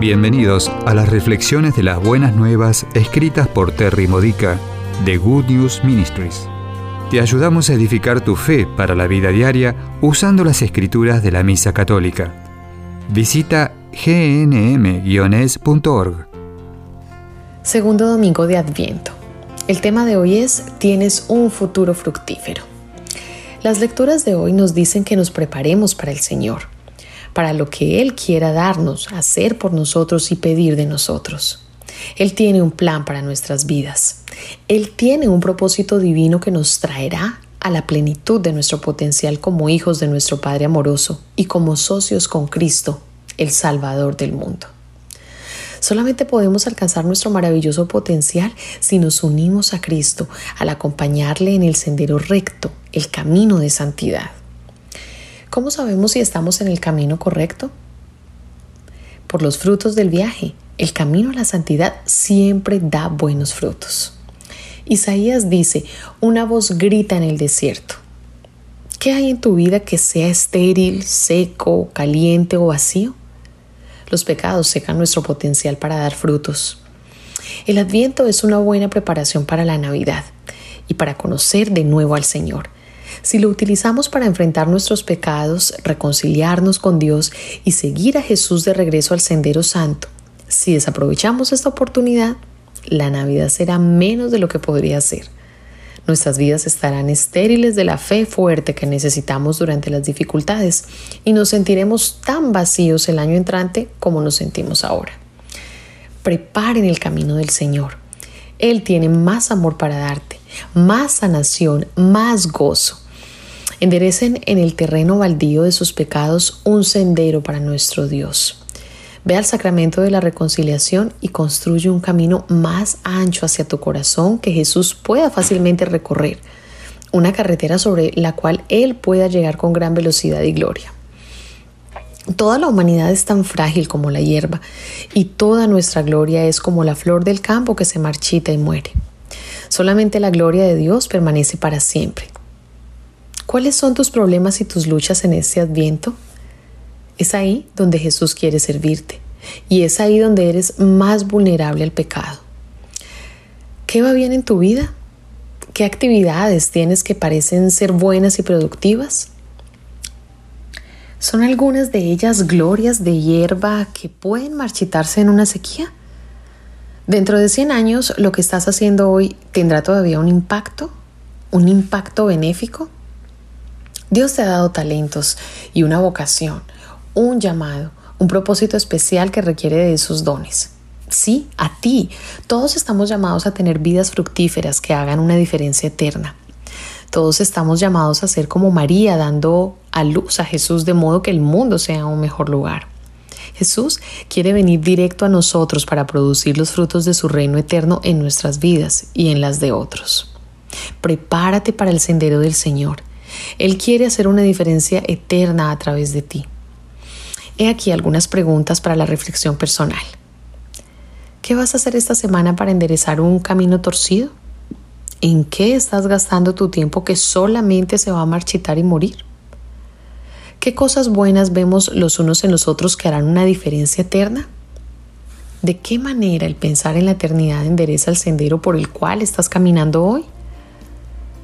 Bienvenidos a las reflexiones de las buenas nuevas escritas por Terry Modica de Good News Ministries. Te ayudamos a edificar tu fe para la vida diaria usando las escrituras de la Misa Católica. Visita gnm-es.org. Segundo domingo de Adviento. El tema de hoy es Tienes un futuro fructífero. Las lecturas de hoy nos dicen que nos preparemos para el Señor para lo que Él quiera darnos, hacer por nosotros y pedir de nosotros. Él tiene un plan para nuestras vidas. Él tiene un propósito divino que nos traerá a la plenitud de nuestro potencial como hijos de nuestro Padre amoroso y como socios con Cristo, el Salvador del mundo. Solamente podemos alcanzar nuestro maravilloso potencial si nos unimos a Cristo al acompañarle en el sendero recto, el camino de santidad. ¿Cómo sabemos si estamos en el camino correcto? Por los frutos del viaje. El camino a la santidad siempre da buenos frutos. Isaías dice, una voz grita en el desierto. ¿Qué hay en tu vida que sea estéril, seco, caliente o vacío? Los pecados secan nuestro potencial para dar frutos. El adviento es una buena preparación para la Navidad y para conocer de nuevo al Señor. Si lo utilizamos para enfrentar nuestros pecados, reconciliarnos con Dios y seguir a Jesús de regreso al Sendero Santo, si desaprovechamos esta oportunidad, la Navidad será menos de lo que podría ser. Nuestras vidas estarán estériles de la fe fuerte que necesitamos durante las dificultades y nos sentiremos tan vacíos el año entrante como nos sentimos ahora. Preparen el camino del Señor. Él tiene más amor para darte, más sanación, más gozo. Enderecen en el terreno baldío de sus pecados un sendero para nuestro Dios. Ve al sacramento de la reconciliación y construye un camino más ancho hacia tu corazón que Jesús pueda fácilmente recorrer, una carretera sobre la cual Él pueda llegar con gran velocidad y gloria. Toda la humanidad es tan frágil como la hierba y toda nuestra gloria es como la flor del campo que se marchita y muere. Solamente la gloria de Dios permanece para siempre. ¿Cuáles son tus problemas y tus luchas en este adviento? Es ahí donde Jesús quiere servirte y es ahí donde eres más vulnerable al pecado. ¿Qué va bien en tu vida? ¿Qué actividades tienes que parecen ser buenas y productivas? ¿Son algunas de ellas glorias de hierba que pueden marchitarse en una sequía? Dentro de 100 años, lo que estás haciendo hoy tendrá todavía un impacto, un impacto benéfico. Dios te ha dado talentos y una vocación, un llamado, un propósito especial que requiere de esos dones. Sí, a ti. Todos estamos llamados a tener vidas fructíferas que hagan una diferencia eterna. Todos estamos llamados a ser como María, dando a luz a Jesús de modo que el mundo sea un mejor lugar. Jesús quiere venir directo a nosotros para producir los frutos de su reino eterno en nuestras vidas y en las de otros. Prepárate para el sendero del Señor. Él quiere hacer una diferencia eterna a través de ti. He aquí algunas preguntas para la reflexión personal. ¿Qué vas a hacer esta semana para enderezar un camino torcido? ¿En qué estás gastando tu tiempo que solamente se va a marchitar y morir? ¿Qué cosas buenas vemos los unos en los otros que harán una diferencia eterna? ¿De qué manera el pensar en la eternidad endereza el sendero por el cual estás caminando hoy?